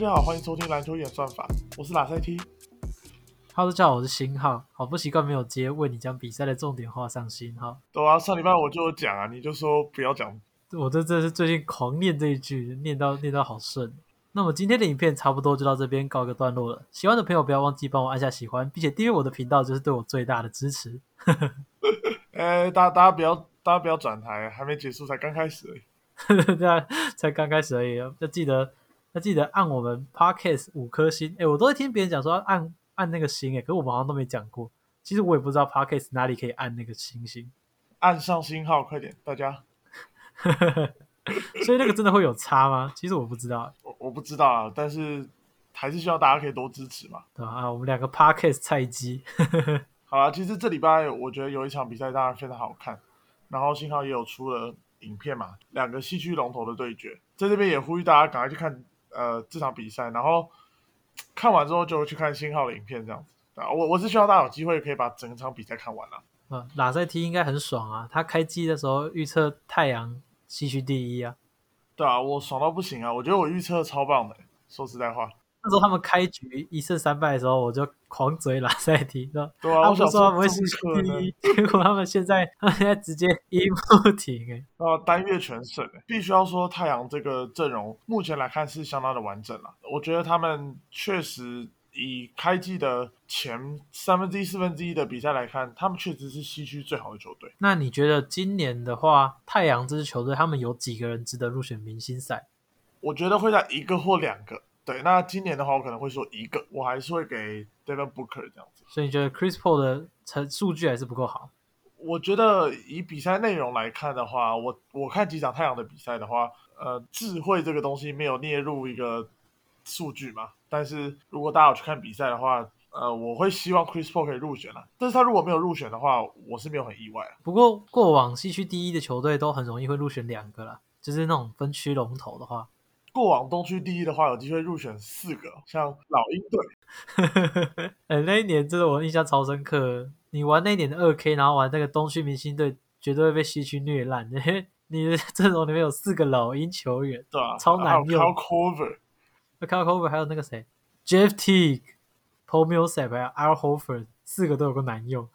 家好，欢迎收听篮球演算法，我是拉塞 T。Hello，大家好，我是新浩。好不习惯没有接为你将比赛的重点画上星号。对啊，上礼拜我就有讲啊，你就说不要讲。我这真是最近狂念这一句，念到念到好顺。那么今天的影片差不多就到这边告个段落了。喜欢的朋友不要忘记帮我按下喜欢，并且订阅我的频道，就是对我最大的支持。哎，大家大家不要大家不要转台，还没结束，才刚开始而已。对啊，才刚开始而已，要记得要记得按我们 Podcast 五颗星。哎，我都会听别人讲说按按那个星，哎，可是我们好像都没讲过。其实我也不知道 Podcast 哪里可以按那个星星，按上星号，快点，大家。所以那个真的会有差吗？其实我不知道，我我不知道啊，但是还是希望大家可以多支持嘛。对啊，我们两个 Parkes 菜鸡。好啊，其实这礼拜我觉得有一场比赛当然非常好看，然后幸好也有出了影片嘛，两个戏剧龙头的对决，在这边也呼吁大家赶快去看呃这场比赛，然后看完之后就去看新号的影片这样子啊。我我是希望大家有机会可以把整场比赛看完了。嗯，拉塞 T 应该很爽啊，他开机的时候预测太阳。西区第一啊，对啊，我爽到不行啊！我觉得我预测超棒的。说实在话，那时候他们开局一胜三败的时候，我就狂追拉塞提，对啊，他们说他们会西区第一，结果他们现在，他们现在直接一不停哎，啊，单月全胜哎，必须要说太阳这个阵容目前来看是相当的完整了。我觉得他们确实。以开季的前三分之一、四分之一的比赛来看，他们确实是西区最好的球队。那你觉得今年的话，太阳这支球队他们有几个人值得入选明星赛？我觉得会在一个或两个。对，那今年的话，我可能会说一个，我还是会给 Devin Booker 这样子。所以你觉得 Chris Paul 的成数据还是不够好？我觉得以比赛内容来看的话，我我看几场太阳的比赛的话，呃，智慧这个东西没有列入一个。数据嘛，但是如果大家有去看比赛的话，呃，我会希望 Chris Paul 可以入选了。但是他如果没有入选的话，我是没有很意外。不过过往西区第一的球队都很容易会入选两个啦，就是那种分区龙头的话。过往东区第一的话，有机会入选四个，像老鹰队。哎，那一年真的我印象超深刻。你玩那一年的二 K，然后玩那个东区明星队，绝对会被西区虐烂。你的阵容里面有四个老鹰球员，对啊，超难用。c a r Cover 还有那个谁，Jeff Teague、Paul Millsap 还有 Al Horford，四个都有个难用。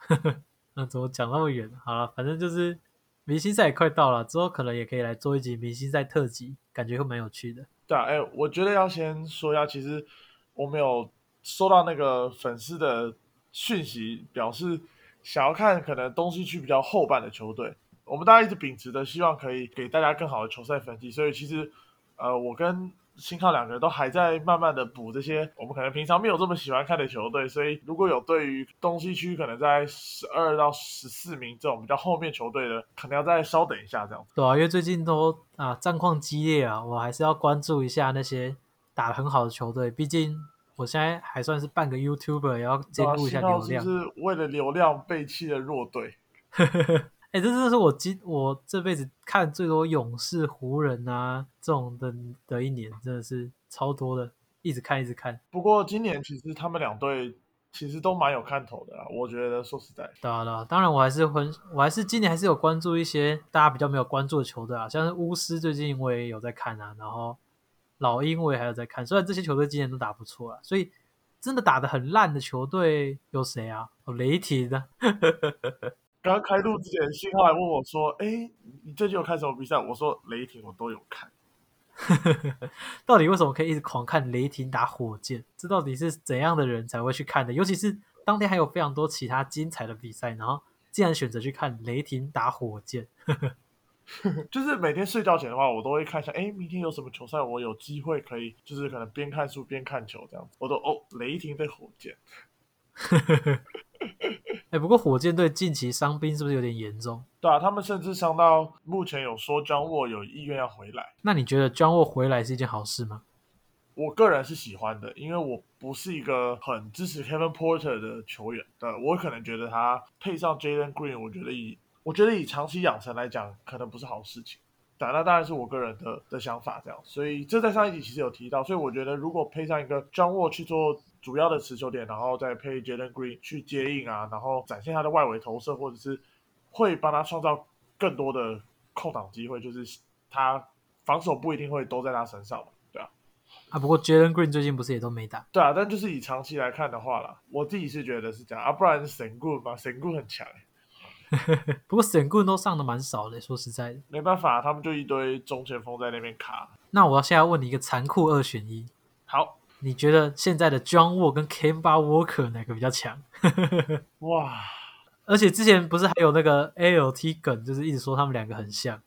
那 怎么讲那么远？好了，反正就是明星赛也快到了，之后可能也可以来做一集明星赛特辑，感觉会蛮有趣的。对啊，哎，我觉得要先说一下，其实我们有收到那个粉丝的讯息，表示想要看可能东西区比较后半的球队。我们大家一直秉持的希望可以给大家更好的球赛分析，所以其实呃，我跟信号两个人都还在慢慢的补这些我们可能平常没有这么喜欢看的球队，所以如果有对于东西区可能在十二到十四名这种比较后面球队的，可能要再稍等一下这样子。对啊，因为最近都啊战况激烈啊，我还是要关注一下那些打很好的球队，毕竟我现在还算是半个 YouTuber，也要兼顾一下流量。是为了流量背弃的弱队。哎，这真的是我今我这辈子看最多勇士、湖人啊这种的的一年，真的是超多的，一直看一直看。不过今年其实他们两队其实都蛮有看头的啦，我觉得说实在。对啊，对啊，当然我还是很，我还是今年还是有关注一些大家比较没有关注的球队啊，像是巫师最近我也有在看啊，然后老鹰我也还有在看，虽然这些球队今年都打不错啊，所以真的打的很烂的球队有谁啊？哦，雷霆的。刚 刚开录之前，信号还问我说：“哎，你最近有看什么比赛？”我说：“雷霆，我都有看。”到底为什么可以一直狂看雷霆打火箭？这到底是怎样的人才会去看的？尤其是当天还有非常多其他精彩的比赛，然后竟然选择去看雷霆打火箭。就是每天睡觉前的话，我都会看一下，哎，明天有什么球赛，我有机会可以，就是可能边看书边看球这样子。我都哦，雷霆对火箭。哎，不过火箭队近期伤兵是不是有点严重？对啊，他们甚至伤到目前有说 John Wall 有意愿要回来。那你觉得 John Wall 回来是一件好事吗？我个人是喜欢的，因为我不是一个很支持 Kevin Porter 的球员。对，我可能觉得他配上 Jalen Green，我觉得以我觉得以长期养成来讲，可能不是好事情。对，那当然是我个人的的想法这样。所以这在上一集其实有提到，所以我觉得如果配上一个 John Wall 去做。主要的持球点，然后再配 Jalen Green 去接应啊，然后展现他的外围投射，或者是会帮他创造更多的空档机会，就是他防守不一定会都在他身上嘛，对啊。啊。不过 Jalen Green 最近不是也都没打？对啊，但就是以长期来看的话啦，我自己是觉得是这样啊，不然神棍嘛，神棍很强。不过神棍都上的蛮少的，说实在的，没办法，他们就一堆中前锋在那边卡。那我要现在问你一个残酷二选一，好，你觉得现在的 John Wall 跟 Kemba Walker 哪个比较强？哇！而且之前不是还有那个 ALT 梗，就是一直说他们两个很像。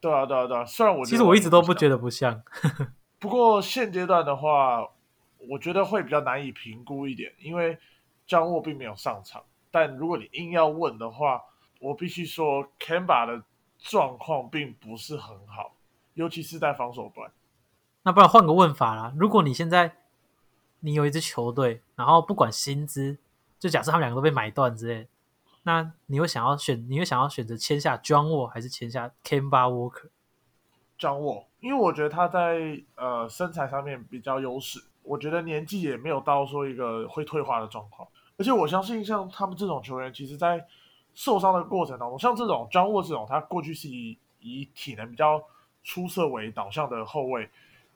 对啊，对啊，对啊。虽然我其实我一直都不，觉得不像。不过现阶段的话，我觉得会比较难以评估一点，因为江沃并没有上场。但如果你硬要问的话，我必须说 Kemba 的状况并不是很好，尤其是在防守端。那不然换个问法啦，如果你现在你有一支球队，然后不管薪资，就假设他们两个都被买断之类。那你会想要选？你会想要选择签下 John Wall 还是签下 Kemba Walker？John Wall，因为我觉得他在呃身材上面比较优势，我觉得年纪也没有到说一个会退化的状况，而且我相信像他们这种球员，其实在受伤的过程当中，像这种 John Wall 这种，他过去是以以体能比较出色为导向的后卫，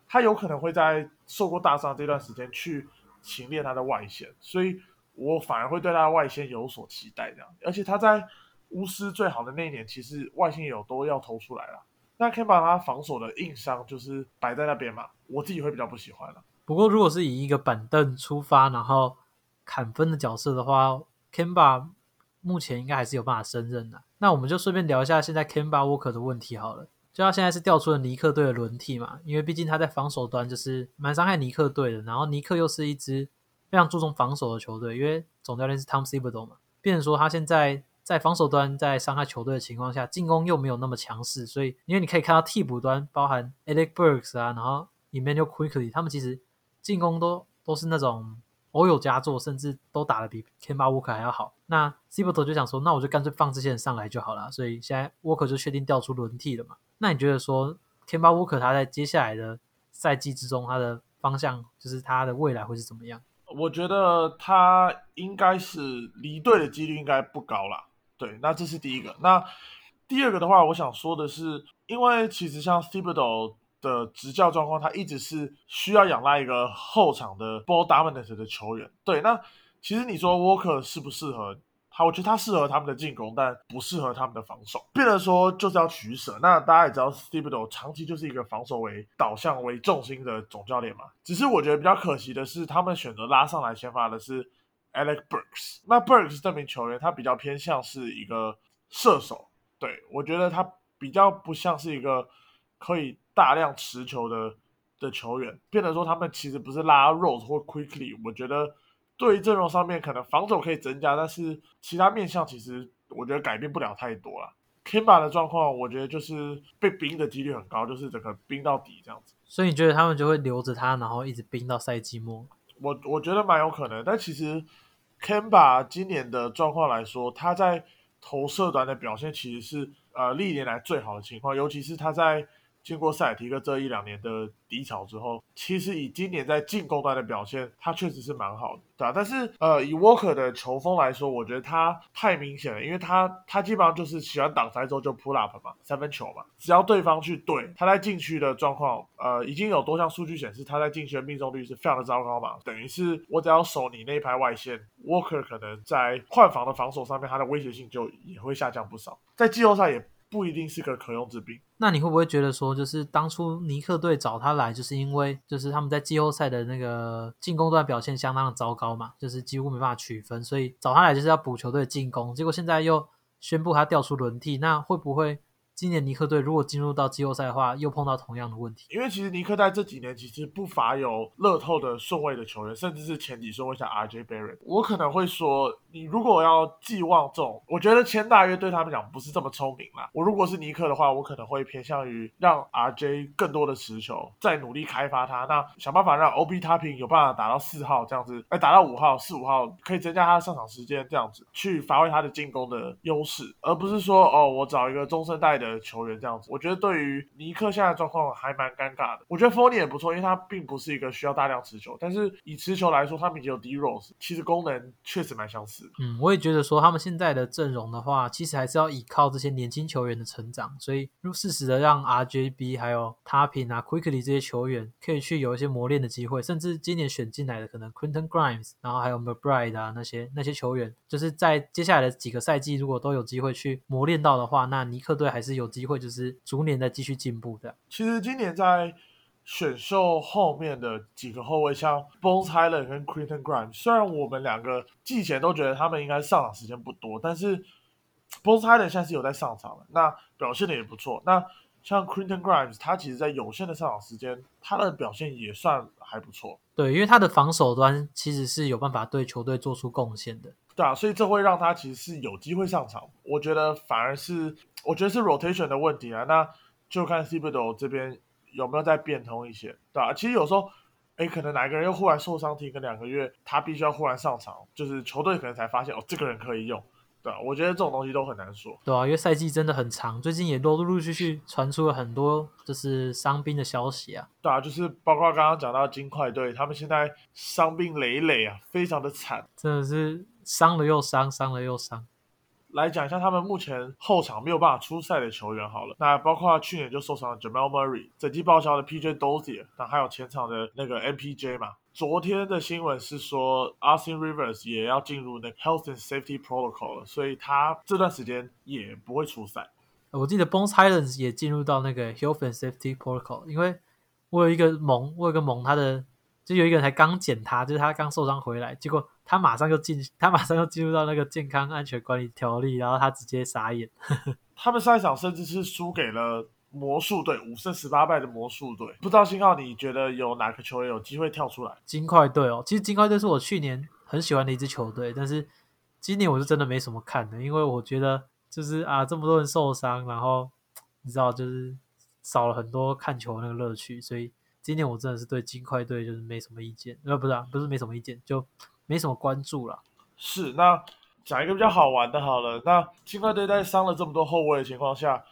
他有可能会在受过大伤这段时间去勤练他的外线，所以。我反而会对他的外线有所期待，这样，而且他在巫师最好的那一年，其实外线有都要投出来了。那可以把他防守的硬伤就是摆在那边嘛，我自己会比较不喜欢了。不过如果是以一个板凳出发，然后砍分的角色的话，Kemba 目前应该还是有办法胜任的。那我们就顺便聊一下现在 Kemba Walker 的问题好了。就他现在是调出了尼克队的轮替嘛，因为毕竟他在防守端就是蛮伤害尼克队的，然后尼克又是一支。非常注重防守的球队，因为总教练是 Tom Thibodeau 嘛，变成说他现在在防守端在伤害球队的情况下，进攻又没有那么强势，所以因为你可以看到替补端包含 Alec Burks 啊，然后 Emmanuel Quickly，他们其实进攻都都是那种偶有佳作，甚至都打得比 Kemba Walker 还要好。那 Thibodeau 就想说，那我就干脆放这些人上来就好了，所以现在 Walker 就确定调出轮替了嘛。那你觉得说 Kemba Walker 他在接下来的赛季之中，他的方向就是他的未来会是怎么样？我觉得他应该是离队的几率应该不高啦。对，那这是第一个。那第二个的话，我想说的是，因为其实像 Thibodeau 的执教状况，他一直是需要仰赖一个后场的 ball dominant 的球员。对，那其实你说 Walker 适不适合？好，我觉得他适合他们的进攻，但不适合他们的防守。变得说就是要取舍。那大家也知道，Steve o 长期就是一个防守为导向为重心的总教练嘛。只是我觉得比较可惜的是，他们选择拉上来先发的是 Alex Burks。那 Burks 这名球员，他比较偏向是一个射手。对我觉得他比较不像是一个可以大量持球的的球员。变得说他们其实不是拉 Rose 或 Quickly。我觉得。对于阵容上面可能防守可以增加，但是其他面向其实我觉得改变不了太多了。Kimba 的状况，我觉得就是被冰的几率很高，就是整个冰到底这样子。所以你觉得他们就会留着他，然后一直冰到赛季末？我我觉得蛮有可能。但其实 Kimba 今年的状况来说，他在投射端的表现其实是呃历年来最好的情况，尤其是他在。经过塞尔提克这一两年的低潮之后，其实以今年在进攻端的表现，他确实是蛮好的，对吧？但是呃，以沃克的球风来说，我觉得他太明显了，因为他他基本上就是喜欢挡拆之后就 pull up 嘛，三分球嘛，只要对方去对他在禁区的状况，呃，已经有多项数据显示他在禁区的命中率是非常的糟糕嘛，等于是我只要守你那一排外线，沃克可能在换防的防守上面，他的威胁性就也会下降不少，在季后赛也。不一定是个可用之兵。那你会不会觉得说，就是当初尼克队找他来，就是因为就是他们在季后赛的那个进攻端表现相当的糟糕嘛，就是几乎没办法取分，所以找他来就是要补球队的进攻。结果现在又宣布他调出轮替，那会不会？今年尼克队如果进入到季后赛的话，又碰到同样的问题。因为其实尼克在这几年其实不乏有乐透的顺位的球员，甚至是前几顺位像 RJ Barrett。我可能会说，你如果要寄望这种，我觉得签大约对他们讲不是这么聪明啦。我如果是尼克的话，我可能会偏向于让 RJ 更多的持球，再努力开发他，那想办法让 OB Topping 有办法打到四号这样子，哎，打到五号、四五号可以增加他的上场时间，这样子去发挥他的进攻的优势，而不是说哦，我找一个中生代的。球员这样子。我觉得对于尼克现在状况还蛮尴尬的。我觉得 Fournier 也不错，因为他并不是一个需要大量持球，但是以持球来说，他们已经有 D Rose，其实功能确实蛮相似。嗯，我也觉得说他们现在的阵容的话，其实还是要依靠这些年轻球员的成长，所以如适时的让 RJB 还有 Tapping 啊 Quickly 这些球员可以去有一些磨练的机会，甚至今年选进来的可能 Quinton Grimes，然后还有 McBride 啊那些那些球员，就是在接下来的几个赛季，如果都有机会去磨练到的话，那尼克队还是有机会，就是逐年在继续进步的。其实今年在选秀后面的几个后卫，像 Bones Hyland 跟 Quentin Grimes，虽然我们两个季前都觉得他们应该上场时间不多，但是 Bones Hyland 现在是有在上场了，那表现的也不错。那像 c r e t o n Grimes，他其实在有限的上场时间，他的表现也算还不错。对，因为他的防守端其实是有办法对球队做出贡献的。对啊，所以这会让他其实是有机会上场。我觉得反而是，我觉得是 rotation 的问题啊。那就看 c b d o 这边有没有再变通一些，对吧？其实有时候，哎，可能哪个人又忽然受伤停个两个月，他必须要忽然上场，就是球队可能才发现哦，这个人可以用。对吧，我觉得这种东西都很难说。对啊，因为赛季真的很长，最近也陆陆续续传出了很多就是伤兵的消息啊。对啊，就是包括刚刚讲到金块队，他们现在伤病累累啊，非常的惨，真的是伤了又伤，伤了又伤。来讲一下他们目前后场没有办法出赛的球员好了，那包括去年就受伤的 Jamal Murray，整季报销的 PJ Dozier，那还有前场的那个 MPJ 嘛。昨天的新闻是说，Austin Rivers 也要进入那 Health and Safety Protocol 了，所以他这段时间也不会出赛。我记得 Bones Highlands 也进入到那个 Health and Safety Protocol，因为我有一个盟，我有个盟，他的就有一个人才刚捡他，就是他刚受伤回来，结果他马上就进，他马上就进入到那个健康安全管理条例，然后他直接傻眼。他们上一场甚至是输给了。魔术队五胜十八败的魔术队，不知道信号，你觉得有哪个球员有机会跳出来？金块队哦，其实金块队是我去年很喜欢的一支球队，但是今年我是真的没什么看的，因为我觉得就是啊，这么多人受伤，然后你知道，就是少了很多看球那个乐趣，所以今年我真的是对金块队就是没什么意见，呃，不是啊，不是没什么意见，就没什么关注了。是，那讲一个比较好玩的，好了，那金块队在伤了这么多后卫的情况下。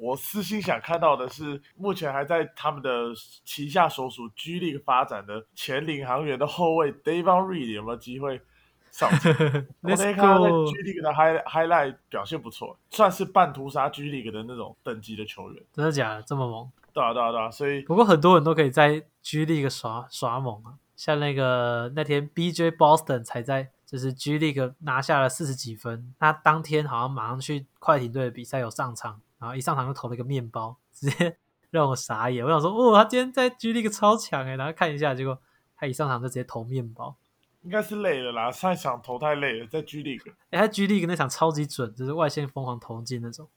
我私心想看到的是，目前还在他们的旗下所属 G League 发展的前领航员的后卫 Davon Reed 有没有机会上场？我那天看他在 G League 的 High Highlight 表现不错，算是半屠杀 G League 的那种等级的球员。真的假的？这么猛？对啊，对啊，对啊。所以不过很多人都可以在 G League 耍耍猛啊，像那个那天 BJ Boston 才在就是 G League 拿下了四十几分，他当天好像马上去快艇队的比赛有上场。然后一上场就投了一个面包，直接 让我傻眼。我想说，哦，他今天在 G League 超强哎！然后看一下，结果他一上场就直接投面包，应该是累了啦。上一场投太累了，在 G League。哎，他 G League 那场超级准，就是外线疯狂投进那种。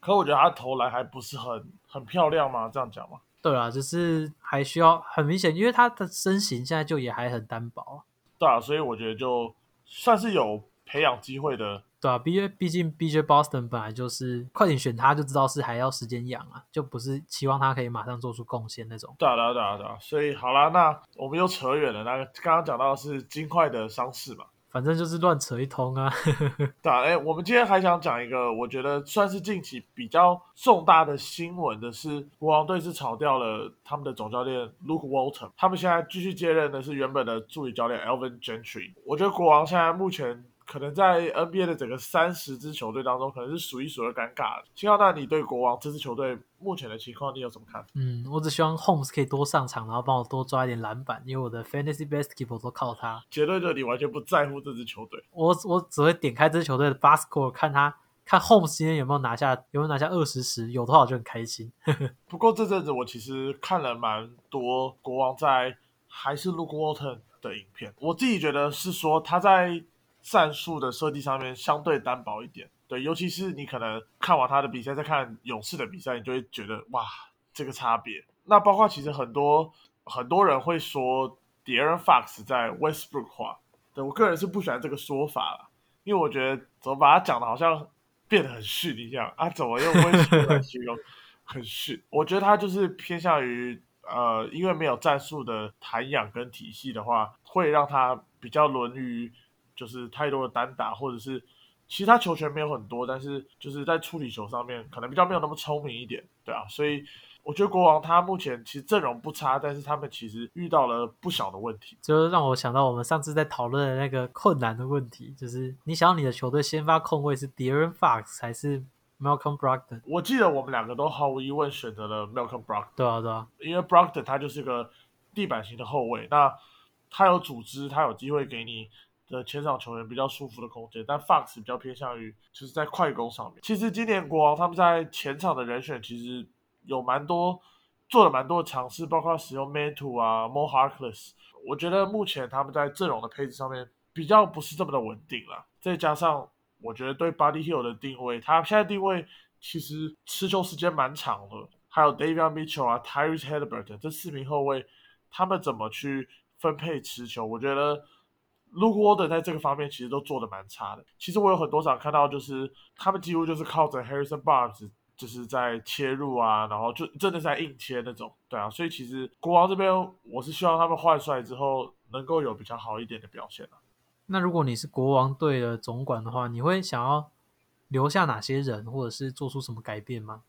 可我觉得他投篮还不是很很漂亮吗？这样讲吗？对啊，就是还需要很明显，因为他的身形现在就也还很单薄。对啊，所以我觉得就算是有培养机会的。对啊，毕毕竟 B J Boston 本来就是快点选他就知道是还要时间养啊，就不是期望他可以马上做出贡献那种。对啊，对啊，对啊，所以好啦，那我们又扯远了。那个刚刚讲到的是金块的伤势嘛，反正就是乱扯一通啊。对啊，哎，我们今天还想讲一个，我觉得算是近期比较重大的新闻的是，国王队是炒掉了他们的总教练 Luke Walton，他们现在继续接任的是原本的助理教练 Alvin Gentry。我觉得国王现在目前。可能在 NBA 的整个三十支球队当中，可能是数一数二尴尬的。青奥，那你对国王这支球队目前的情况，你有什么看法？嗯，我只希望 Holmes 可以多上场，然后帮我多抓一点篮板，因为我的 Fantasy Basketball 都靠他。结论就是你完全不在乎这支球队。我我只会点开这支球队的 Basketball，看他看 Holmes 今天有没有拿下，有没有拿下二十十，有的话我就很开心。不过这阵子我其实看了蛮多国王在还是 Luke Walton 的影片，我自己觉得是说他在。战术的设计上面相对单薄一点，对，尤其是你可能看完他的比赛，再看勇士的比赛，你就会觉得哇，这个差别。那包括其实很多很多人会说 De'Aaron Fox 在 Westbrook 化，对我个人是不喜欢这个说法了，因为我觉得怎么把它讲的好像变得很逊一样啊？怎么用 Westbrook 来形容很逊？我觉得他就是偏向于呃，因为没有战术的涵养跟体系的话，会让他比较沦于。就是太多的单打，或者是其他球权没有很多，但是就是在处理球上面可能比较没有那么聪明一点，对啊，所以我觉得国王他目前其实阵容不差，但是他们其实遇到了不小的问题，就让我想到我们上次在讨论的那个困难的问题，就是你想要你的球队先发控卫是 De'Aaron Fox 还是 Malcolm Brogdon？我记得我们两个都毫无疑问选择了 Malcolm Brogdon，对啊对啊，因为 Brogdon 他就是个地板型的后卫，那他有组织，他有机会给你。的前场球员比较舒服的空间，但 Fox 比较偏向于就是在快攻上面。其实今年国王他们在前场的人选其实有蛮多做了蛮多的尝试，包括使用 Mantu 啊，More Harkless。我觉得目前他们在阵容的配置上面比较不是这么的稳定了。再加上我觉得对 Buddy Hill 的定位，他现在定位其实持球时间蛮长的。还有 David Mitchell 啊，Tyrese Halliburton 这四名后卫，他们怎么去分配持球？我觉得。Luke Walton 在这个方面其实都做的蛮差的。其实我有很多场看到，就是他们几乎就是靠着 Harrison Barnes 就是在切入啊，然后就真的在硬切那种。对啊，所以其实国王这边我是希望他们换帅之后能够有比较好一点的表现啊。那如果你是国王队的总管的话，你会想要留下哪些人，或者是做出什么改变吗？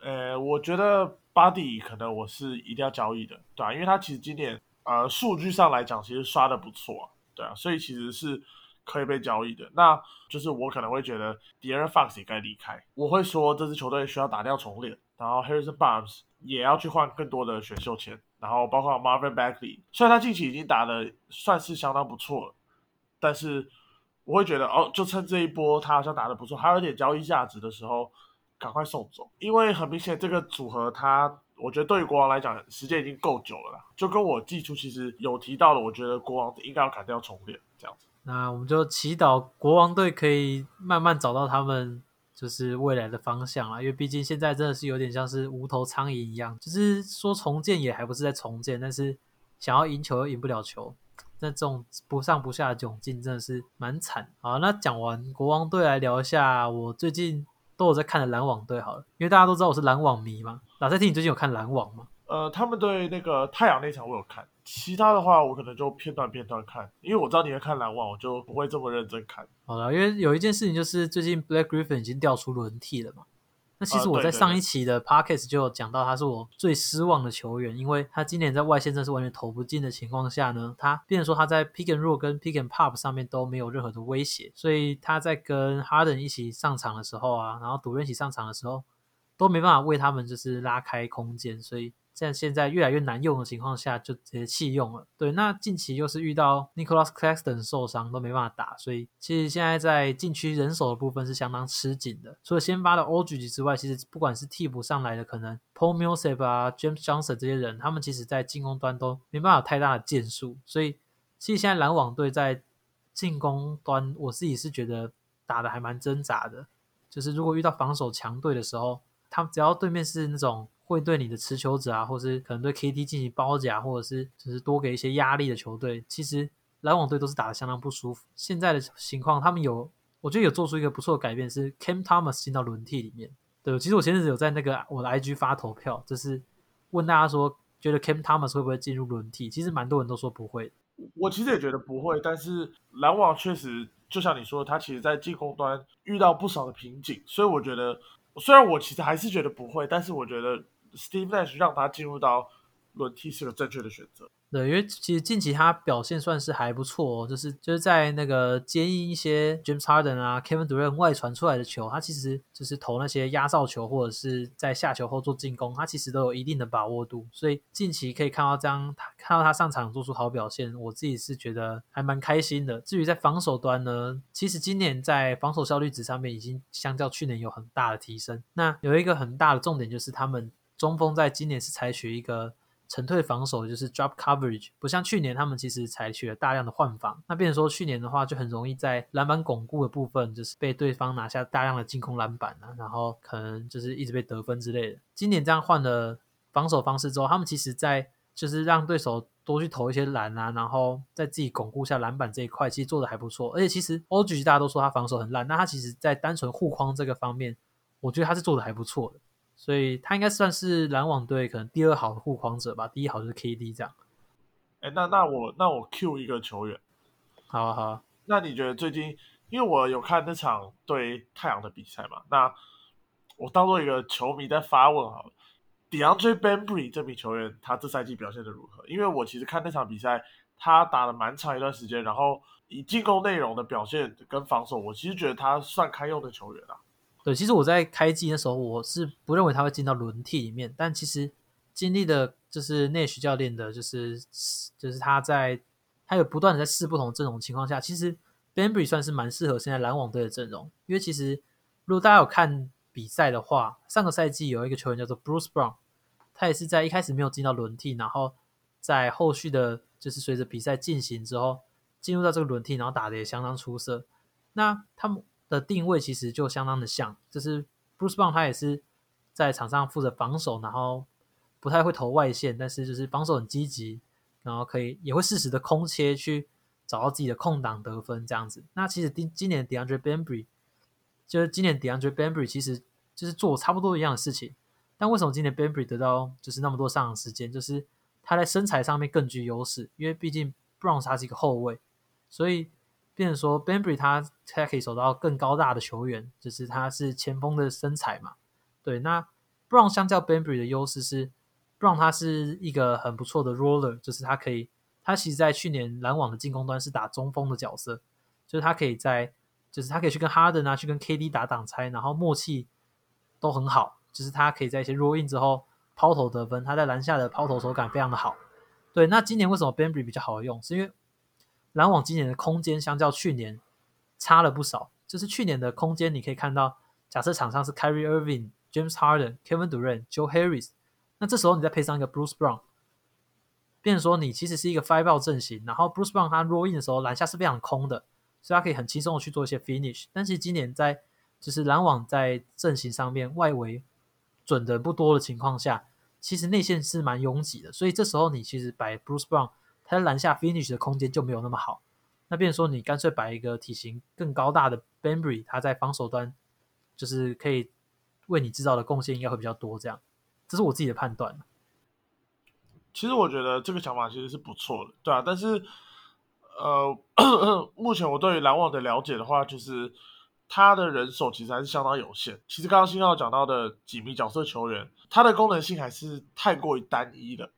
呃，我觉得 Buddy 可能我是一定要交易的，对啊，因为他其实今年呃数据上来讲其实刷的不错。对啊，所以其实是可以被交易的。那就是我可能会觉得 De'Aaron Fox 也该离开。我会说这支球队需要打掉重练，然后 Harrison Barnes 也要去换更多的选秀签，然后包括 Marvin Bagley，虽然他近期已经打的算是相当不错了，但是我会觉得哦，就趁这一波他好像打的不错，还有点交易价值的时候，赶快送走，因为很明显这个组合他。我觉得对于国王来讲，时间已经够久了啦。就跟我寄出其实有提到的，我觉得国王应该要砍掉重练这样子。那我们就祈祷国王队可以慢慢找到他们就是未来的方向啦。因为毕竟现在真的是有点像是无头苍蝇一样，就是说重建也还不是在重建，但是想要赢球又赢不了球，那这种不上不下的窘境真的是蛮惨。好，那讲完国王队，来聊一下我最近。都有在看的篮网队好了，因为大家都知道我是篮网迷嘛。老赛听你最近有看篮网吗？呃，他们对那个太阳那场我有看，其他的话我可能就片段片段看，因为我知道你会看篮网，我就不会这么认真看。好了，因为有一件事情就是最近 Black Griffin 已经调出轮替了嘛。那其实我在上一期的 podcast 就有讲到，他是我最失望的球员，因为他今年在外线真是完全投不进的情况下呢，他变成说他在 pick and roll 跟 pick and pop 上面都没有任何的威胁，所以他在跟 Harden 一起上场的时候啊，然后独任一起上场的时候，都没办法为他们就是拉开空间，所以。在现在越来越难用的情况下，就直接弃用了。对，那近期又是遇到 Nicholas Claxton 受伤，都没办法打，所以其实现在在禁区人手的部分是相当吃紧的。除了先发的 OG 之外，其实不管是替补上来的，可能 Paul Millsap 啊、James Johnson 这些人，他们其实在进攻端都没办法太大的建树。所以其实现在篮网队在进攻端，我自己是觉得打的还蛮挣扎的。就是如果遇到防守强队的时候，他们只要对面是那种。会对你的持球者啊，或是可能对 KT 进行包夹，或者是只是多给一些压力的球队，其实篮网队都是打的相当不舒服。现在的情况，他们有，我觉得有做出一个不错的改变，是 Cam Thomas 进到轮替里面。对，其实我前阵子有在那个我的 IG 发投票，就是问大家说，觉得 Cam Thomas 会不会进入轮替？其实蛮多人都说不会。我其实也觉得不会，但是篮网确实就像你说，他其实在进攻端遇到不少的瓶颈，所以我觉得，虽然我其实还是觉得不会，但是我觉得。Steve Nash 让他进入到轮替是个正确的选择。对，因为其实近期他表现算是还不错，就是就是在那个接应一些 James Harden 啊、Kevin Durant 外传出来的球，他其实就是投那些压哨球或者是在下球后做进攻，他其实都有一定的把握度。所以近期可以看到这样，看到他上场做出好表现，我自己是觉得还蛮开心的。至于在防守端呢，其实今年在防守效率值上面已经相较去年有很大的提升。那有一个很大的重点就是他们。中锋在今年是采取一个沉退防守，就是 drop coverage，不像去年他们其实采取了大量的换防。那变成说去年的话，就很容易在篮板巩固的部分，就是被对方拿下大量的进攻篮板啊，然后可能就是一直被得分之类的。今年这样换了防守方式之后，他们其实在就是让对手多去投一些篮啊，然后在自己巩固下篮板这一块，其实做的还不错。而且其实 OG 大家都说他防守很烂，那他其实在单纯护框这个方面，我觉得他是做的还不错的。所以他应该算是篮网队可能第二好的护框者吧，第一好就是 KD 这样。哎，那那我那我 Q 一个球员，好啊好啊。那你觉得最近因为我有看那场对太阳的比赛嘛，那我当做一个球迷在发问好了，DeAndre Bembry 这名球员他这赛季表现的如何？因为我其实看那场比赛，他打了蛮长一段时间，然后以进攻内容的表现跟防守，我其实觉得他算堪用的球员啊。对，其实我在开季的时候，我是不认为他会进到轮替里面，但其实经历的就是内许教练的，就是就是他在他有不断的在试不同阵容情况下，其实 Bembry 算是蛮适合现在篮网队的阵容，因为其实如果大家有看比赛的话，上个赛季有一个球员叫做 Bruce Brown，他也是在一开始没有进到轮替，然后在后续的，就是随着比赛进行之后，进入到这个轮替，然后打的也相当出色。那他们。的定位其实就相当的像，就是 Bruce Brown 他也是在场上负责防守，然后不太会投外线，但是就是防守很积极，然后可以也会适时的空切去找到自己的空档得分这样子。那其实今今年 DeAndre Bembry 就是今年 DeAndre Bembry 其实就是做差不多一样的事情，但为什么今年 Bembry 得到就是那么多上场时间？就是他在身材上面更具优势，因为毕竟 Brown 他是一个后卫，所以。变成说，Bembry 他他可以守到更高大的球员，就是他是前锋的身材嘛。对，那 Brown 相较 Bembry 的优势是，Brown 他是一个很不错的 roller，就是他可以，他其实在去年篮网的进攻端是打中锋的角色，就是他可以在，就是他可以去跟 Harden 啊，去跟 KD 打挡拆，然后默契都很好，就是他可以在一些 roll in 之后抛投得分，他在篮下的抛投手感非常的好。对，那今年为什么 Bembry 比较好用？是因为篮网今年的空间相较去年差了不少。就是去年的空间，你可以看到，假设场上是 Kyrie Irving、James Harden、Kevin Durant、Joe Harris，那这时候你再配上一个 Bruce Brown，变成说你其实是一个 five out 阵型。然后 Bruce Brown 他 roll in 的时候，篮下是非常空的，所以他可以很轻松的去做一些 finish。但是今年在就是篮网在阵型上面外围准的不多的情况下，其实内线是蛮拥挤的，所以这时候你其实摆 Bruce Brown。他在篮下 finish 的空间就没有那么好，那变说你干脆摆一个体型更高大的 Bembry，他在防守端就是可以为你制造的贡献应该会比较多，这样，这是我自己的判断。其实我觉得这个想法其实是不错的，对啊，但是呃，目前我对于篮网的了解的话，就是他的人手其实还是相当有限。其实刚刚新浩讲到的几名角色球员，他的功能性还是太过于单一了。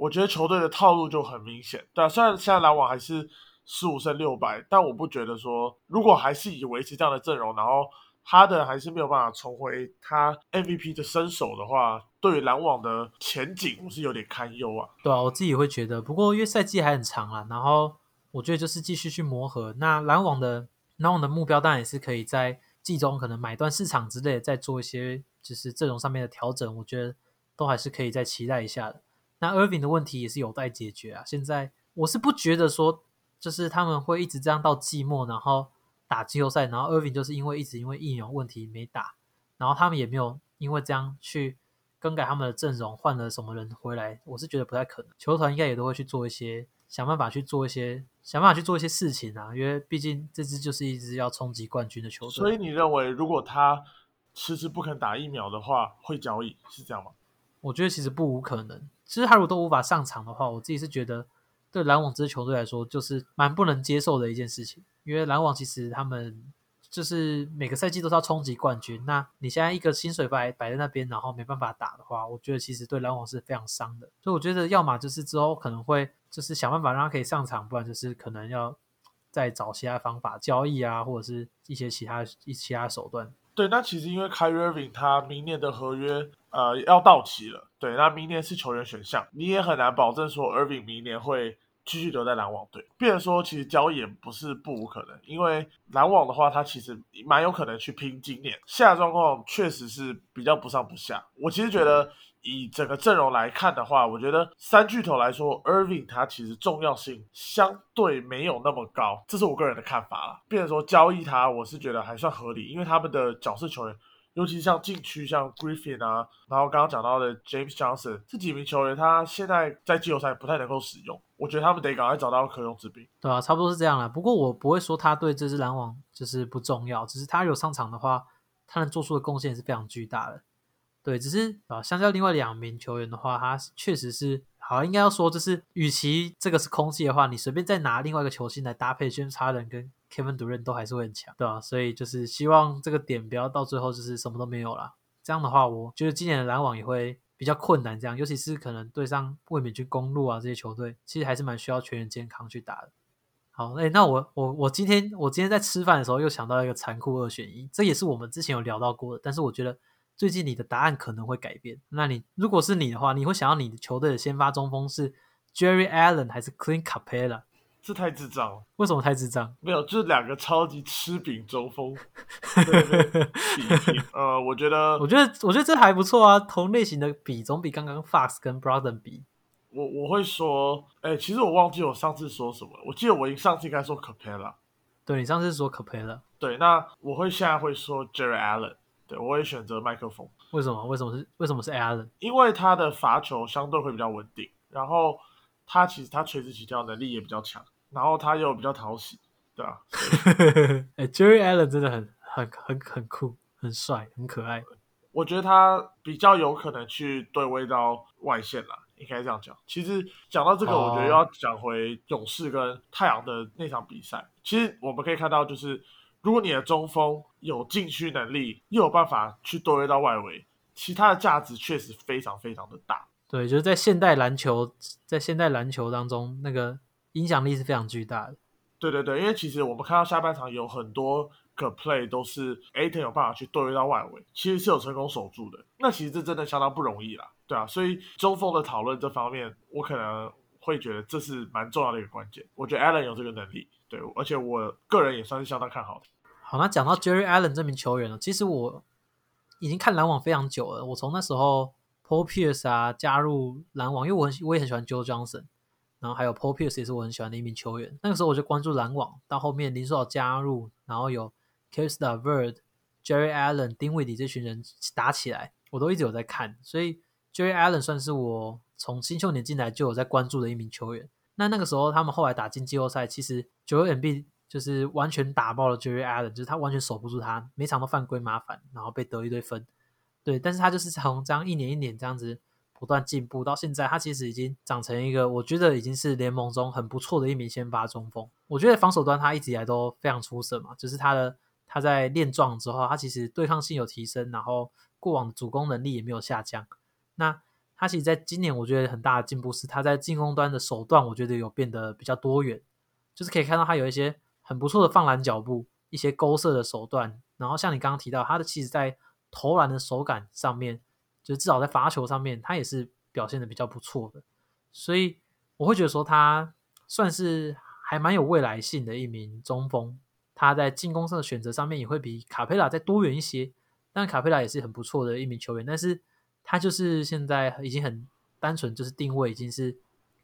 我觉得球队的套路就很明显，对啊，虽然现在篮网还是十五胜六败，但我不觉得说，如果还是以维持这样的阵容，然后哈登还是没有办法重回他 MVP 的身手的话，对于篮网的前景我是有点堪忧啊。对啊，我自己会觉得，不过因为赛季还很长啊，然后我觉得就是继续去磨合。那篮网的篮网的目标当然也是可以在季中可能买断市场之类，再做一些就是阵容上面的调整，我觉得都还是可以再期待一下的。那 Irving 的问题也是有待解决啊！现在我是不觉得说，就是他们会一直这样到季末，然后打季后赛，然后 Irving 就是因为一直因为疫苗问题没打，然后他们也没有因为这样去更改他们的阵容，换了什么人回来，我是觉得不太可能。球团应该也都会去做一些想办法去做一些想办法去做一些事情啊，因为毕竟这支就是一支要冲击冠军的球队。所以你认为，如果他迟迟不肯打疫苗的话，会交易是这样吗？我觉得其实不无可能。其实他如果都无法上场的话，我自己是觉得对篮网这支球队来说，就是蛮不能接受的一件事情。因为篮网其实他们就是每个赛季都是要冲击冠军，那你现在一个薪水摆摆在那边，然后没办法打的话，我觉得其实对篮网是非常伤的。所以我觉得，要么就是之后可能会就是想办法让他可以上场，不然就是可能要再找其他方法交易啊，或者是一些其他一其他手段。对，那其实因为 Kyrie Irving 他明年的合约呃要到期了。对，那明年是球员选项，你也很难保证说 Irving 明年会继续留在篮网队。变说其实交易也不是不无可能，因为篮网的话，他其实蛮有可能去拼今年。现在状况确实是比较不上不下。我其实觉得以整个阵容来看的话，我觉得三巨头来说，Irving 他其实重要性相对没有那么高，这是我个人的看法啦。变说交易他，我是觉得还算合理，因为他们的角色球员。尤其像禁区，像 Griffin 啊，然后刚刚讲到的 James Johnson 这几名球员，他现在在季后赛不太能够使用，我觉得他们得赶快找到可用之兵。对啊，差不多是这样了。不过我不会说他对这支篮网就是不重要，只是他有上场的话，他能做出的贡献是非常巨大的。对，只是啊，相较另外两名球员的话，他确实是好，应该要说就是，与其这个是空气的话，你随便再拿另外一个球星来搭配 James Harden 跟 Kevin Durant 都还是会很强，对吧？所以就是希望这个点不要到最后就是什么都没有了。这样的话，我觉得今年的篮网也会比较困难。这样，尤其是可能对上卫冕军公路啊这些球队，其实还是蛮需要全员健康去打的。好，哎，那我我我今天我今天在吃饭的时候又想到一个残酷二选一，这也是我们之前有聊到过的。但是我觉得最近你的答案可能会改变。那你如果是你的话，你会想要你的球队的先发中锋是 Jerry Allen 还是 Clint Capella？这太智障了！为什么太智障？没有，就是两个超级吃饼中锋。比 呃，我觉得，我觉得，我觉得这还不错啊。同类型的比总比刚刚 Fox 跟 Brother 比。我我会说，哎，其实我忘记我上次说什么。我记得我上次应该说 Capella。对你上次说 Capella。对，那我会现在会说 Jerry Allen。对我也选择麦克风。为什么？为什么是为什么是 Allen？因为他的罚球相对会比较稳定，然后他其实他垂直起跳能力也比较强，然后他又比较讨喜，对啊？哎，Jerry Allen 真的很很很很酷，很帅，很可爱。我觉得他比较有可能去对位到外线了。应该这样讲。其实讲到这个，我觉得要讲回勇士跟太阳的那场比赛。其实我们可以看到，就是如果你的中锋有禁区能力，又有办法去对位到外围，其他的价值确实非常非常的大。对，就是在现代篮球，在现代篮球当中，那个影响力是非常巨大的。对对对，因为其实我们看到下半场有很多个 play 都是 A ten 有办法去对位到外围，其实是有成功守住的。那其实这真的相当不容易啦。对啊，所以中锋的讨论这方面，我可能会觉得这是蛮重要的一个关键。我觉得 Allen 有这个能力，对，而且我个人也算是相当看好的。好，那讲到 Jerry Allen 这名球员呢，其实我已经看篮网非常久了。我从那时候 Paul Pierce 啊加入篮网，因为我很我也很喜欢 Joe Johnson，然后还有 Paul Pierce 也是我很喜欢的一名球员。那个时候我就关注篮网，到后面林书豪加入，然后有 k i s t a Bird、Jerry Allen、丁威迪这群人打起来，我都一直有在看，所以。Jerry Allen 算是我从新秀年进来就有在关注的一名球员。那那个时候他们后来打进季后赛，其实九 M B 就是完全打爆了 Jerry Allen，就是他完全守不住他，每场都犯规麻烦，然后被得一堆分。对，但是他就是从这样一年一年这样子不断进步，到现在他其实已经长成一个我觉得已经是联盟中很不错的一名先发中锋。我觉得防守端他一直以来都非常出色嘛，就是他的他在练壮之后，他其实对抗性有提升，然后过往的主攻能力也没有下降。那他其实在今年，我觉得很大的进步是他在进攻端的手段，我觉得有变得比较多元，就是可以看到他有一些很不错的放篮脚步，一些勾射的手段。然后像你刚刚提到，他的其实在投篮的手感上面，就是至少在罚球上面，他也是表现的比较不错的。所以我会觉得说，他算是还蛮有未来性的一名中锋。他在进攻上的选择上面也会比卡佩拉再多元一些，但卡佩拉也是很不错的一名球员，但是。他就是现在已经很单纯，就是定位已经是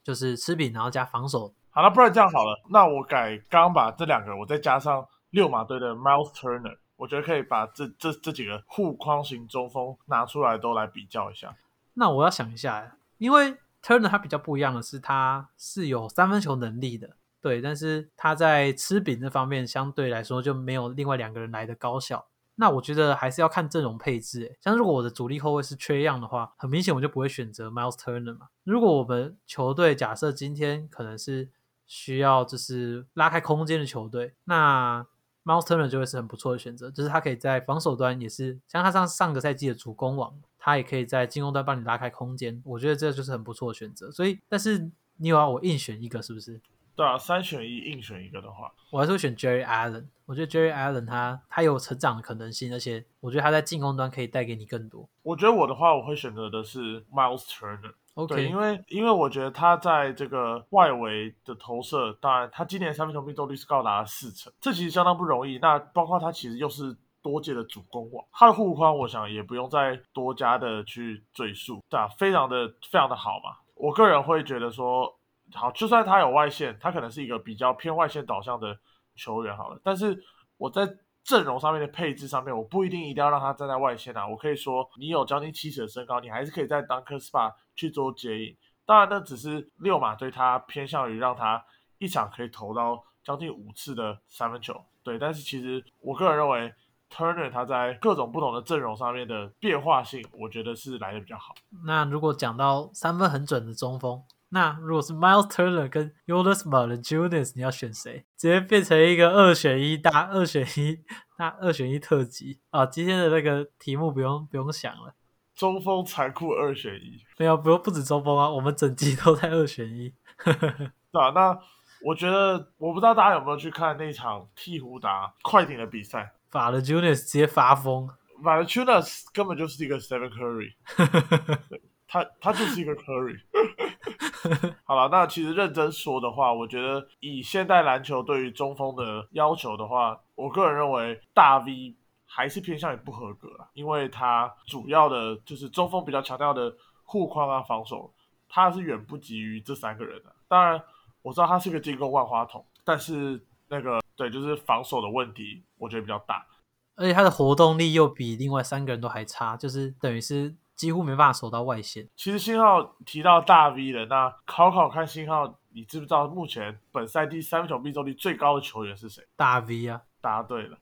就是吃饼，然后加防守。好了，不然这样好了，那我改刚刚把这两个，我再加上六马队的 Miles Turner，我觉得可以把这这这几个护框型中锋拿出来都来比较一下。那我要想一下，因为 Turner 他比较不一样的是，他是有三分球能力的，对，但是他在吃饼这方面相对来说就没有另外两个人来的高效。那我觉得还是要看阵容配置，像如果我的主力后卫是缺样的话，很明显我就不会选择 Miles Turner 嘛。如果我们球队假设今天可能是需要就是拉开空间的球队，那 Miles Turner 就会是很不错的选择，就是他可以在防守端也是像他上上个赛季的主攻王，他也可以在进攻端帮你拉开空间，我觉得这就是很不错的选择。所以，但是你有要我硬选一个是不是？对啊，三选一硬选一个的话，我还是会选 Jerry Allen。我觉得 Jerry Allen 他他有成长的可能性，而且我觉得他在进攻端可以带给你更多。我觉得我的话，我会选择的是 Miles Turner。OK，因为因为我觉得他在这个外围的投射，当然他今年三分球命中率是高达四成，这其实相当不容易。那包括他其实又是多届的主攻王，他的护框我想也不用再多加的去赘述，对啊，非常的非常的好嘛。我个人会觉得说。好，就算他有外线，他可能是一个比较偏外线导向的球员好了。但是我在阵容上面的配置上面，我不一定一定要让他站在外线啊。我可以说，你有将近七尺的身高，你还是可以在 Dunker Spa 去做接应。当然，那只是六马对他偏向于让他一场可以投到将近五次的三分球。对，但是其实我个人认为，Turner 他在各种不同的阵容上面的变化性，我觉得是来的比较好。那如果讲到三分很准的中锋？那如果是 Miles Turner 跟 Jonas m a l e j u n i u s 你要选谁？直接变成一个二选一大二选一大二选一特辑啊！今天的那个题目不用不用想了，中锋残酷二选一，没有不用不止中锋啊，我们整集都在二选一。对啊，那我觉得我不知道大家有没有去看那场鹈鹕打快艇的比赛，法了 Junius 直接发疯，法的 Junius 根本就是一个 Seven Curry，他他就是一个 Curry。好了，那其实认真说的话，我觉得以现代篮球对于中锋的要求的话，我个人认为大 V 还是偏向于不合格啊，因为他主要的就是中锋比较强调的护框啊防守，他是远不及于这三个人的。当然我知道他是个进攻万花筒，但是那个对就是防守的问题，我觉得比较大，而且他的活动力又比另外三个人都还差，就是等于是。几乎没办法守到外线。其实信号提到大 V 了，那考考看信号，你知不知道目前本赛季三分球命中率最高的球员是谁？大 V 啊。答对了，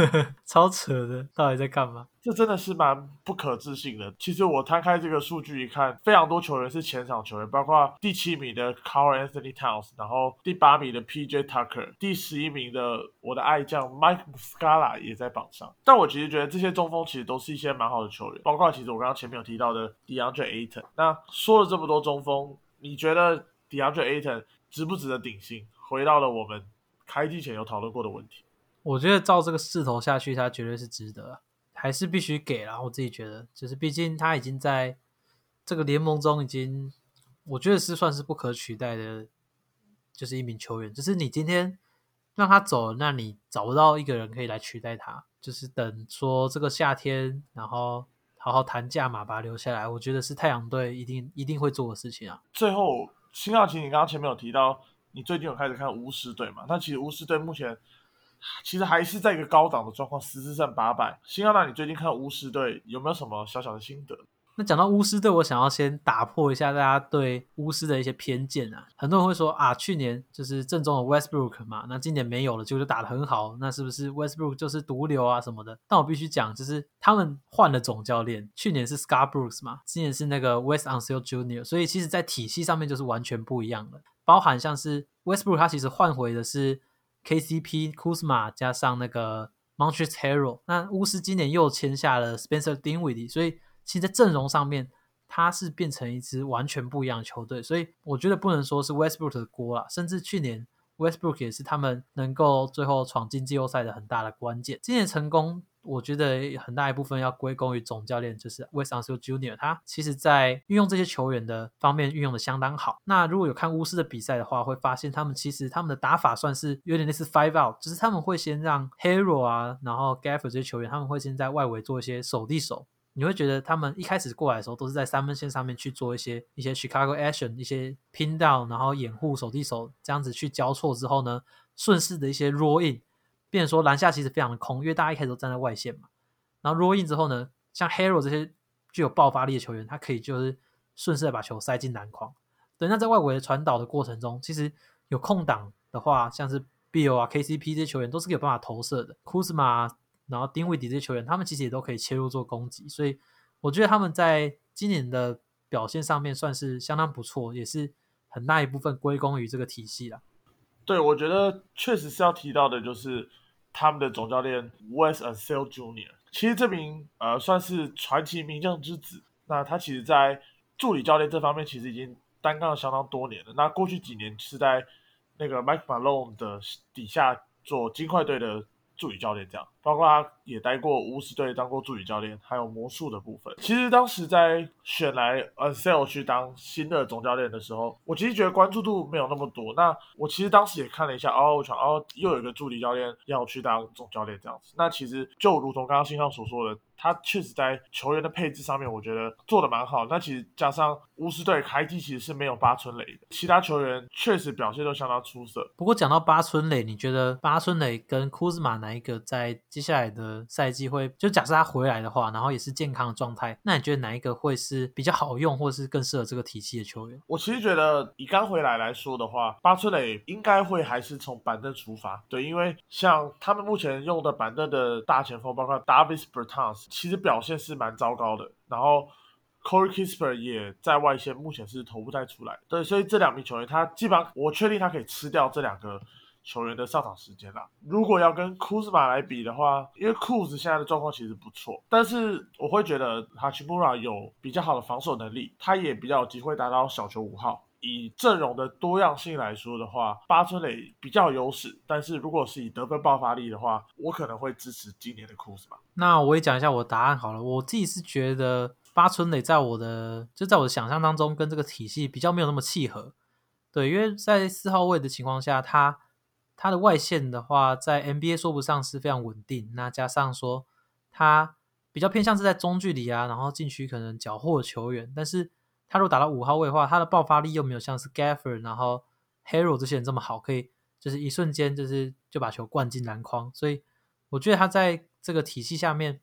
超扯的，到底在干嘛？这真的是蛮不可置信的。其实我摊开这个数据一看，非常多球员是前场球员，包括第七名的 Carl Anthony Towns，然后第八名的 PJ Tucker，第十一名的我的爱将 Mike Muscala 也在榜上。但我其实觉得这些中锋其实都是一些蛮好的球员，包括其实我刚刚前面有提到的 DeAndre Ayton。那说了这么多中锋，你觉得 DeAndre Ayton 值不值得顶薪？回到了我们开机前有讨论过的问题。我觉得照这个势头下去，他绝对是值得，还是必须给了。我自己觉得，就是毕竟他已经在这个联盟中已经，我觉得是算是不可取代的，就是一名球员。就是你今天让他走，那你找不到一个人可以来取代他，就是等说这个夏天，然后好好谈价嘛，把他留下来。我觉得是太阳队一定一定会做的事情啊。最后，新奥奇，你刚刚前面有提到，你最近有开始看巫师队嘛？那其实巫师队目前。其实还是在一个高档的状况，十四胜八败。新奥纳，你最近看巫师队有没有什么小小的心得？那讲到巫师队，我想要先打破一下大家对巫师的一些偏见啊。很多人会说啊，去年就是正宗的 Westbrook 嘛，那今年没有了，结果就打得很好，那是不是 Westbrook 就是毒瘤啊什么的？但我必须讲，就是他们换了总教练，去年是 Scarbrooks 嘛，今年是那个 West Unseld Junior，所以其实在体系上面就是完全不一样的。包含像是 Westbrook，他其实换回的是。KCP、Kuzma 加上那个 m o n t r e s Harrell，那巫师今年又签下了 Spencer Dinwiddie，所以其实在阵容上面，他是变成一支完全不一样的球队。所以我觉得不能说是 Westbrook 的锅了，甚至去年 Westbrook 也是他们能够最后闯进季后赛的很大的关键。今年成功。我觉得很大一部分要归功于总教练，就是 West Unseld Junior，他其实在运用这些球员的方面运用的相当好。那如果有看巫师的比赛的话，会发现他们其实他们的打法算是有点类似 Five Out，就是他们会先让 Hero 啊，然后 Gaffer 这些球员，他们会先在外围做一些手递手。你会觉得他们一开始过来的时候，都是在三分线上面去做一些一些 Chicago Action，一些拼到，然后掩护手递手这样子去交错之后呢，顺势的一些 Roll In。变说篮下其实非常的空，因为大家一开始都站在外线嘛。然后 roll in 之后呢，像 Hero 这些具有爆发力的球员，他可以就是顺势的把球塞进篮筐。对，那在外围的传导的过程中，其实有空档的话，像是 Bill 啊、KCP 这些球员都是有办法投射的。Kuzma，然后丁威迪这些球员，他们其实也都可以切入做攻击。所以我觉得他们在今年的表现上面算是相当不错，也是很大一部分归功于这个体系了。对，我觉得确实是要提到的，就是。他们的总教练 Wes a n s e l Junior，其实这名呃算是传奇名将之子。那他其实，在助理教练这方面，其实已经单干了相当多年了。那过去几年是在那个 Mike Malone 的底下做金块队的。助理教练这样，包括他也待过巫师队当过助理教练，还有魔术的部分。其实当时在选来 Ansel 去当新的总教练的时候，我其实觉得关注度没有那么多。那我其实当时也看了一下，哦，我想哦，又有一个助理教练要去当总教练这样子。那其实就如同刚刚新上所说的。他确实在球员的配置上面，我觉得做的蛮好。那其实加上巫师队开机其实是没有八村垒的，其他球员确实表现都相当出色。不过讲到八村垒，你觉得八村垒跟库兹马哪一个在接下来的赛季会？就假设他回来的话，然后也是健康的状态，那你觉得哪一个会是比较好用，或是更适合这个体系的球员？我其实觉得以刚回来来说的话，巴村磊应该会还是从板凳出发。对，因为像他们目前用的板凳的大前锋，包括 Davis Bertans。其实表现是蛮糟糕的，然后 Corey Kisper 也在外线，目前是投不太出来。对，所以这两名球员，他基本上我确定他可以吃掉这两个球员的上场时间啦。如果要跟库兹马来比的话，因为库兹现在的状况其实不错，但是我会觉得哈奇穆拉有比较好的防守能力，他也比较有机会达到小球五号。以阵容的多样性来说的话，八村垒比较有优势。但是如果是以得分爆发力的话，我可能会支持今年的库兹马。那我也讲一下我的答案好了。我自己是觉得八村垒在我的就在我的想象当中跟这个体系比较没有那么契合。对，因为在四号位的情况下，他他的外线的话，在 NBA 说不上是非常稳定。那加上说他比较偏向是在中距离啊，然后禁区可能缴获球员，但是。他如果打到五号位的话，他的爆发力又没有像是 Gaffer 然后 Hero 这些人这么好，可以就是一瞬间就是就把球灌进篮筐，所以我觉得他在这个体系下面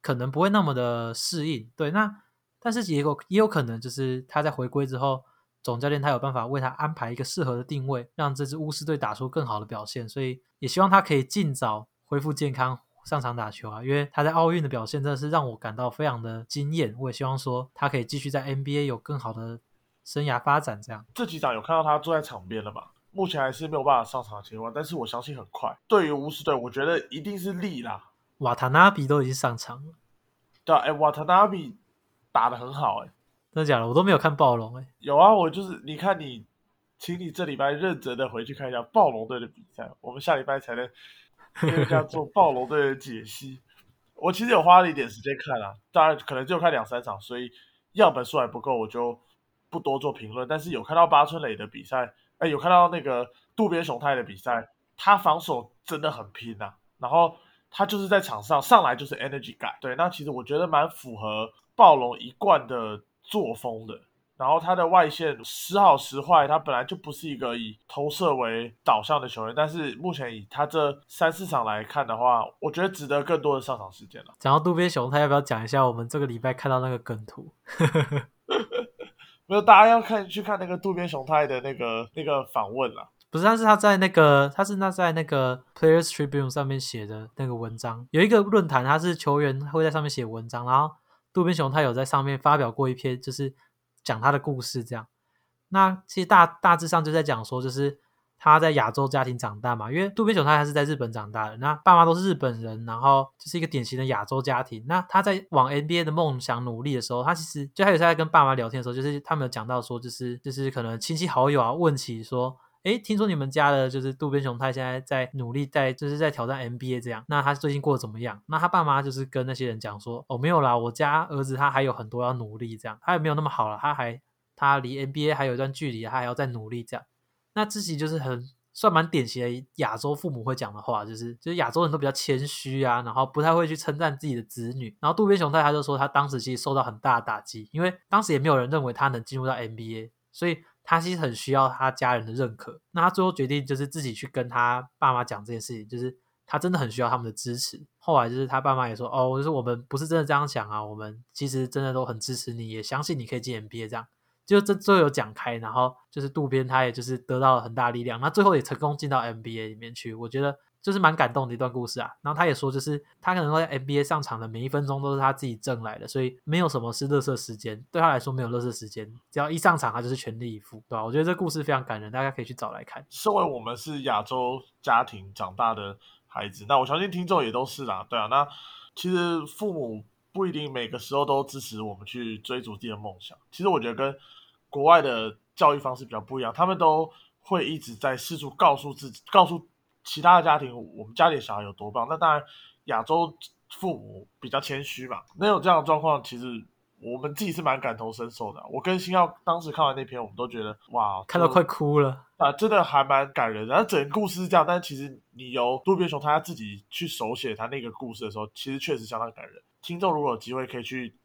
可能不会那么的适应。对，那但是也有也有可能就是他在回归之后，总教练他有办法为他安排一个适合的定位，让这支巫师队打出更好的表现，所以也希望他可以尽早恢复健康。上场打球啊，因为他在奥运的表现真的是让我感到非常的惊艳。我也希望说他可以继续在 NBA 有更好的生涯发展。这样这几场有看到他坐在场边了嘛？目前还是没有办法上场的情况，但是我相信很快。对于巫师队，我觉得一定是利啦。瓦塔纳比都已经上场了，对啊，哎，瓦塔纳比打的很好，哎，真的假的？我都没有看暴龙，哎，有啊，我就是你看你，请你这礼拜认真的回去看一下暴龙队的比赛，我们下礼拜才能。因为叫做暴龙队的解析，我其实有花了一点时间看啊，当然可能就看两三场，所以样本数还不够，我就不多做评论。但是有看到八村垒的比赛，哎，有看到那个渡边雄太的比赛，他防守真的很拼呐。然后他就是在场上上来就是 energy guy，对，那其实我觉得蛮符合暴龙一贯的作风的。然后他的外线时好时坏，他本来就不是一个以投射为导向的球员，但是目前以他这三四场来看的话，我觉得值得更多的上场时间了。讲到渡边雄，他要不要讲一下我们这个礼拜看到那个梗图？没有，大家要看去看那个渡边雄太的那个那个访问了。不是，但是他在那个他是那在那个 Players Tribune 上面写的那个文章，有一个论坛，他是球员会在上面写文章，然后渡边雄太有在上面发表过一篇，就是。讲他的故事，这样，那其实大大致上就在讲说，就是他在亚洲家庭长大嘛，因为渡边雄太他是在日本长大的，那爸妈都是日本人，然后就是一个典型的亚洲家庭。那他在往 NBA 的梦想努力的时候，他其实就还有在跟爸妈聊天的时候，就是他们有讲到说，就是就是可能亲戚好友啊问起说，哎，听说你们家的就是渡边雄太现在在努力在就是在挑战 NBA 这样，那他最近过得怎么样？那他爸妈就是跟那些人讲说，哦，没有啦，我家儿子他还有很多要努力这样，他也没有那么好了，他还他离 NBA 还有一段距离，他还要再努力这样。那自己就是很算蛮典型的亚洲父母会讲的话，就是就是亚洲人都比较谦虚啊，然后不太会去称赞自己的子女。然后渡边雄太他就说，他当时其实受到很大的打击，因为当时也没有人认为他能进入到 NBA，所以。他其实很需要他家人的认可，那他最后决定就是自己去跟他爸妈讲这件事情，就是他真的很需要他们的支持。后来就是他爸妈也说：“哦，就是我们不是真的这样想啊，我们其实真的都很支持你，也相信你可以进 NBA。”这样就这最后有讲开，然后就是渡边他也就是得到了很大力量，那最后也成功进到 NBA 里面去。我觉得。就是蛮感动的一段故事啊，然后他也说，就是他可能在 NBA 上场的每一分钟都是他自己挣来的，所以没有什么是乐色时间，对他来说没有乐色时间，只要一上场他就是全力以赴，对吧？我觉得这故事非常感人，大家可以去找来看。身为我们是亚洲家庭长大的孩子，那我相信听众也都是啦，对啊。那其实父母不一定每个时候都支持我们去追逐自己的梦想，其实我觉得跟国外的教育方式比较不一样，他们都会一直在试图告诉自己，告诉。其他的家庭，我们家里的小孩有多棒？那当然，亚洲父母比较谦虚嘛。能有这样的状况，其实我们自己是蛮感同身受的。我跟星耀当时看完那篇，我们都觉得哇，看到快哭了啊！真的还蛮感人。然后整个故事是这样，但其实你由渡边雄他自己去手写他那个故事的时候，其实确实相当感人。听众如果有机会可以去，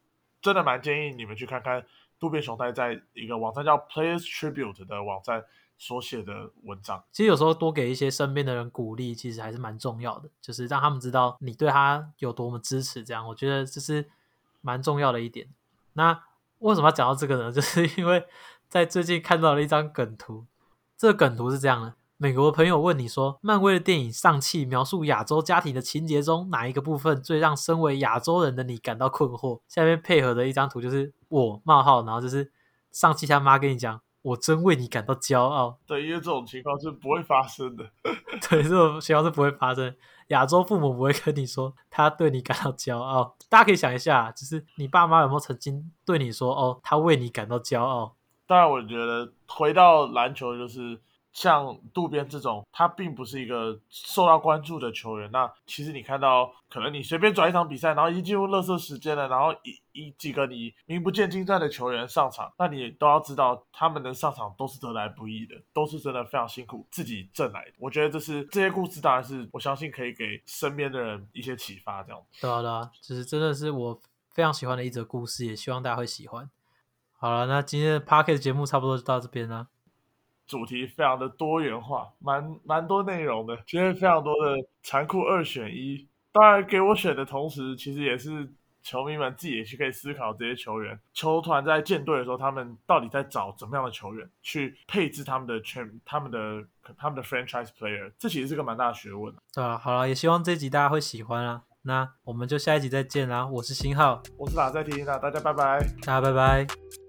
真的蛮建议你们去看看渡边雄太在一个网站叫 Players Tribute 的网站。所写的文章，其实有时候多给一些身边的人鼓励，其实还是蛮重要的，就是让他们知道你对他有多么支持。这样，我觉得这是蛮重要的一点。那为什么要讲到这个呢？就是因为在最近看到了一张梗图，这个梗图是这样的：美国朋友问你说，漫威的电影《上汽》描述亚洲家庭的情节中，哪一个部分最让身为亚洲人的你感到困惑？下面配合的一张图就是我冒号，然后就是上汽他妈跟你讲，我真为你感到骄傲。对，因为这种情况是不会发生的。对，这种情况是不会发生。亚洲父母不会跟你说他对你感到骄傲。大家可以想一下，就是你爸妈有没有曾经对你说，哦，他为你感到骄傲？当然，我觉得回到篮球就是。像渡边这种，他并不是一个受到关注的球员。那其实你看到，可能你随便转一场比赛，然后一进入热射时间了，然后一一几个你名不见经传的球员上场，那你都要知道，他们能上场都是得来不易的，都是真的非常辛苦自己挣来的。我觉得这是这些故事，当然是我相信可以给身边的人一些启发。这样，对啊，对啊，就是真的是我非常喜欢的一则故事，也希望大家会喜欢。好了，那今天的 p a r k e t 节目差不多就到这边了。主题非常的多元化，蛮蛮多内容的。今天非常多的残酷二选一，当然给我选的同时，其实也是球迷们自己也去可以思考这些球员。球团在建队的时候，他们到底在找怎么样的球员去配置他们的全、他们的、他们的 franchise player？这其实是个蛮大的学问。对啊，好了，也希望这集大家会喜欢啊。那我们就下一集再见啦！我是新浩，我是哪在听？那大家拜拜，大家拜拜。